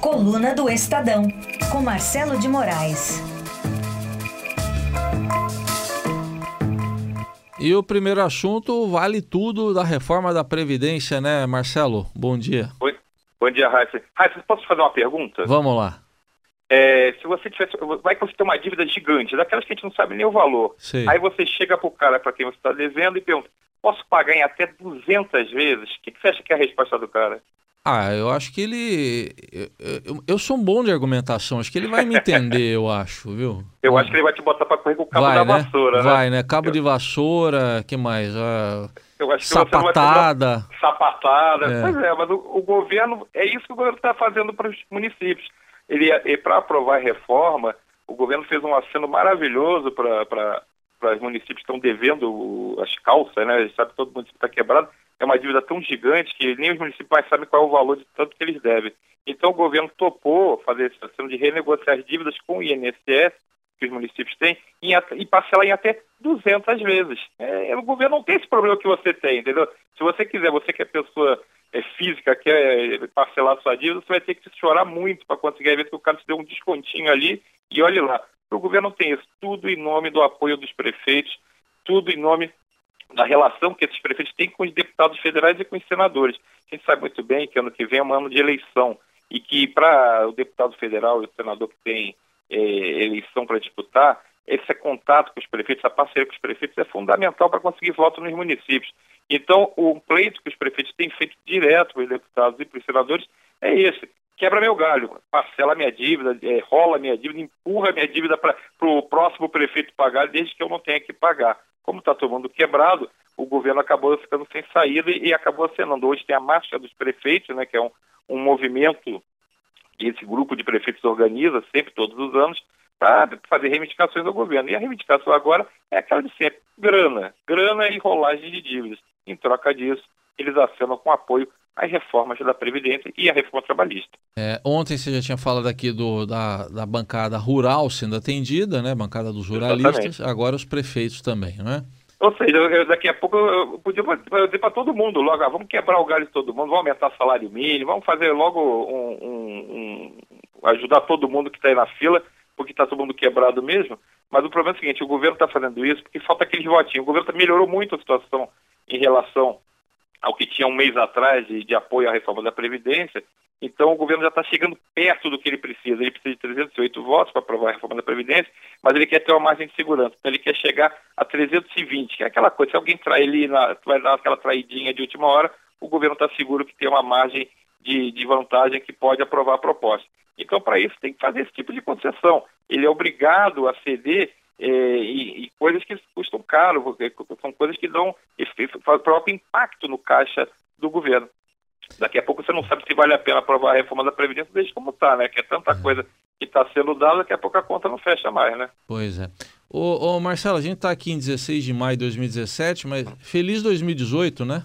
Coluna do Estadão, com Marcelo de Moraes. E o primeiro assunto vale tudo da reforma da Previdência, né, Marcelo? Bom dia. Oi. Bom dia, Raíssa. Raíssa, posso fazer uma pergunta? Vamos lá. É, se você tivesse. Vai que você tem uma dívida gigante, daquelas que a gente não sabe nem o valor. Sim. Aí você chega pro cara para quem você está devendo e pergunta: posso pagar em até 200 vezes? O que, que você acha que é a resposta do cara? Ah, eu acho que ele. Eu, eu, sou um bom de argumentação, acho que ele vai me entender, eu acho, viu? Eu acho que ele vai te botar para correr com o cabo vai, da né? vassoura, né? Vai, né? Cabo de vassoura, que mais? Ah, eu acho que sapatada. Você sapatada. É. Pois é, mas o, o, governo. É isso que o governo está fazendo para os municípios. Ele, para aprovar a reforma, o governo fez um aceno maravilhoso para os municípios que estão devendo as calças, né? A gente sabe que todo município está quebrado. É uma dívida tão gigante que nem os municípios mais sabem qual é o valor de tanto que eles devem. Então o governo topou fazer esse aceno de renegociar as dívidas com o INSS que os municípios têm em, e parcelar em até 200 vezes. É, o governo não tem esse problema que você tem, entendeu? Se você quiser, você que é pessoa é, física, quer parcelar sua dívida, você vai ter que chorar muito para conseguir ver que o cara te deu um descontinho ali e olhe lá. O governo tem isso. Tudo em nome do apoio dos prefeitos, tudo em nome da relação que esses prefeitos têm com os deputados federais e com os senadores. A gente sabe muito bem que ano que vem é um ano de eleição e que para o deputado federal e o senador que tem é, eleição para disputar, esse contato com os prefeitos, essa parceria com os prefeitos é fundamental para conseguir voto nos municípios. Então, o pleito que os prefeitos têm feito direto para os deputados e para os senadores é esse. Quebra meu galho, parcela minha dívida, é, rola minha dívida, empurra minha dívida para o próximo prefeito pagar, desde que eu não tenha que pagar. Como está todo mundo quebrado, o governo acabou ficando sem saída e, e acabou acenando. Hoje tem a Marcha dos Prefeitos, né, que é um, um movimento que esse grupo de prefeitos organiza sempre, todos os anos, para fazer reivindicações ao governo. E a reivindicação agora é aquela de sempre: grana, grana e rolagem de dívidas. Em troca disso, eles acenam com apoio às reformas da Previdência e à reforma trabalhista. É, ontem você já tinha falado aqui do, da, da bancada rural sendo atendida, né? Bancada dos ruralistas, Exatamente. agora os prefeitos também, não é? Ou seja, eu, daqui a pouco eu podia dizer para todo mundo logo, ah, vamos quebrar o galho de todo mundo, vamos aumentar o salário mínimo, vamos fazer logo um, um, um ajudar todo mundo que está aí na fila, porque está todo mundo quebrado mesmo. Mas o problema é o seguinte, o governo está fazendo isso porque falta aqueles votinhos. O governo melhorou muito a situação em relação ao que tinha um mês atrás de, de apoio à reforma da Previdência. Então o governo já está chegando perto do que ele precisa. Ele precisa de 308 votos para aprovar a reforma da Previdência, mas ele quer ter uma margem de segurança. Então ele quer chegar a 320, que é aquela coisa, se alguém trai ele, na, vai dar aquela traidinha de última hora, o governo está seguro que tem uma margem de, de vantagem que pode aprovar a proposta. Então, para isso, tem que fazer esse tipo de concessão. Ele é obrigado a ceder e, e, coisas que custam caro, são coisas que dão próprio impacto no caixa do governo. Daqui a pouco você não sabe se vale a pena aprovar a reforma da Previdência, desde como está, né? Que é tanta É. coisa que está sendo dada, daqui a pouco a conta não fecha mais, né? Pois é. Ô, ô Marcelo, a gente está aqui em 16 de maio de 2017, mas feliz 2018, né?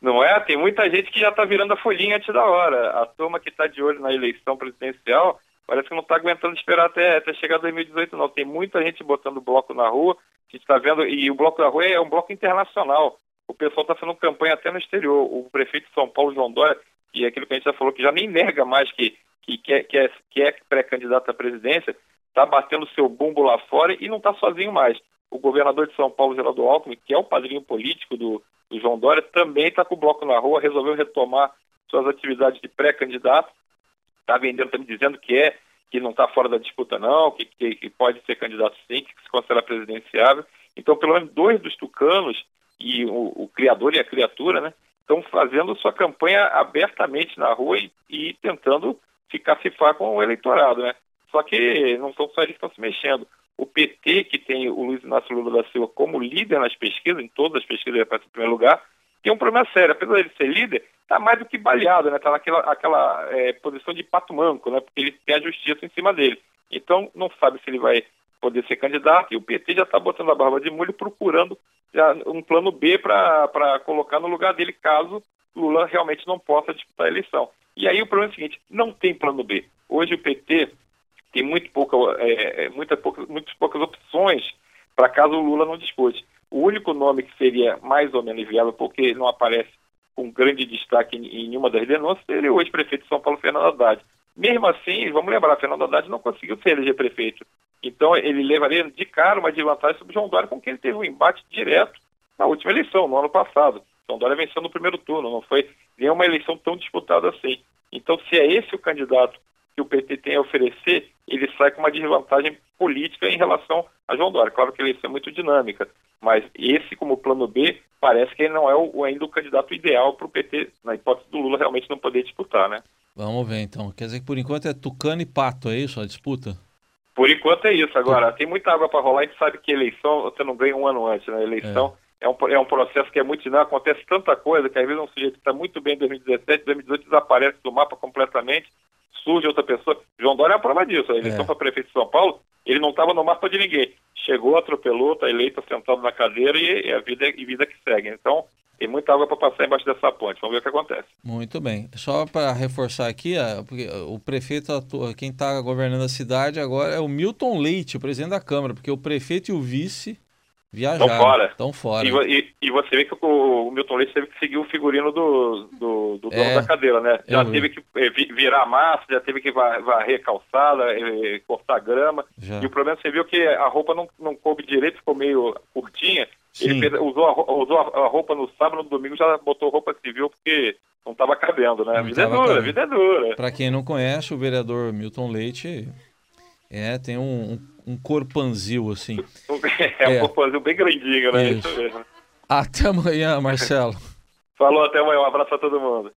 Não é? Tem muita gente que já está virando a folhinha antes da hora. A turma que está de olho na eleição presidencial parece que não está aguentando esperar até, até chegar 2018, não. Tem muita gente botando bloco na rua, a gente está vendo, e o bloco da rua é um bloco internacional. O pessoal está fazendo campanha até no exterior. O prefeito de São Paulo, João Dória, que é aquilo que a gente já falou, que já nem nega mais que, que, que, é, que é, que é pré-candidato à presidência, está batendo seu bumbo lá fora e não está sozinho mais. O governador de São Paulo, Geraldo Alckmin, que é o padrinho político do, do João Dória, também está com o bloco na rua, resolveu retomar suas atividades de pré-candidato, está vendendo, está me dizendo que é, que não está fora da disputa não, que, que, que, pode ser candidato sim, que se considera presidenciável. Então, pelo menos dois dos tucanos, e o, o criador e a criatura, né, estão fazendo sua campanha abertamente na rua e, e tentando ficar cifar com o eleitorado, né? Só que não são só eles que estão se mexendo. O PT, que tem o Luiz Inácio Lula da Silva como líder nas pesquisas, em todas as pesquisas ele aparece em primeiro lugar, tem um problema sério. Apesar de ser líder, está mais do que baleado, né? Está naquela aquela, é, posição de pato manco, né? Porque ele tem a justiça em cima dele. Então, não sabe se ele vai poder ser candidato e o PT já está botando a barba de molho procurando um plano B para colocar no lugar dele caso Lula realmente não possa disputar a eleição. E aí o problema é o seguinte, não tem plano B. Hoje o PT tem muito pouca, é, muita pouca, muitas poucas opções para caso o Lula não dispute. O único nome que seria mais ou menos viável, porque não aparece com grande destaque em, nenhuma das denúncias, seria o ex-prefeito de São Paulo, Fernando Haddad. Mesmo assim, vamos lembrar, Fernando Haddad não conseguiu se eleger prefeito. Então, ele levaria de cara uma desvantagem sobre João Dória, com quem ele teve um embate direto na última eleição, no ano passado. João Dória venceu no primeiro turno, não foi nenhuma eleição tão disputada assim. Então, se é esse o candidato que o PT tem a oferecer, ele sai com uma desvantagem política em relação a João Dória. Claro que a eleição é muito dinâmica, mas esse, como plano B, parece que ele não é o, ainda o candidato ideal para o PT, na hipótese do Lula realmente não poder disputar, né? Vamos ver então. Quer dizer que por enquanto é Tucano e Pato, é isso a disputa? Por enquanto é isso. Agora, tem muita água para rolar, a gente sabe que eleição você não ganha um ano antes, né? Eleição é. é um, é um processo que é muito dinâmico, acontece tanta coisa que às vezes um sujeito que está muito bem em 2017, 2018 desaparece do mapa completamente, surge outra pessoa. João Dória é a prova disso. A eleição é. para prefeito de São Paulo, ele não estava no mapa de ninguém. Chegou, atropelou, está eleito, sentado na cadeira e, e a vida, e vida que segue. Então, tem muita água para passar embaixo dessa ponte. Vamos ver o que acontece. Muito bem. Só para reforçar aqui, o prefeito, quem está governando a cidade agora é o Milton Leite, o presidente da Câmara, porque o prefeito e o vice viajaram. Estão fora. Estão fora. E, e, e, você vê que o, o, Milton Leite teve que seguir o figurino do, do, do dono é, da cadeira, né? Já teve que eh, virar massa, já teve que varrer calçada, eh, cortar grama. Já. E o problema, você viu que a roupa não, não coube direito, ficou meio curtinha. Sim. Ele fez, usou, a, usou a roupa no sábado, no domingo já botou roupa civil porque não estava cabendo, né? a vida é dura, a vida é dura. Para quem não conhece, o vereador Milton Leite é, tem um, um, um corpanzil, assim. é, um é. corpanzil bem grandinho, né? Isso. Isso mesmo. Até amanhã, Marcelo. Falou, até amanhã. Um abraço a todo mundo.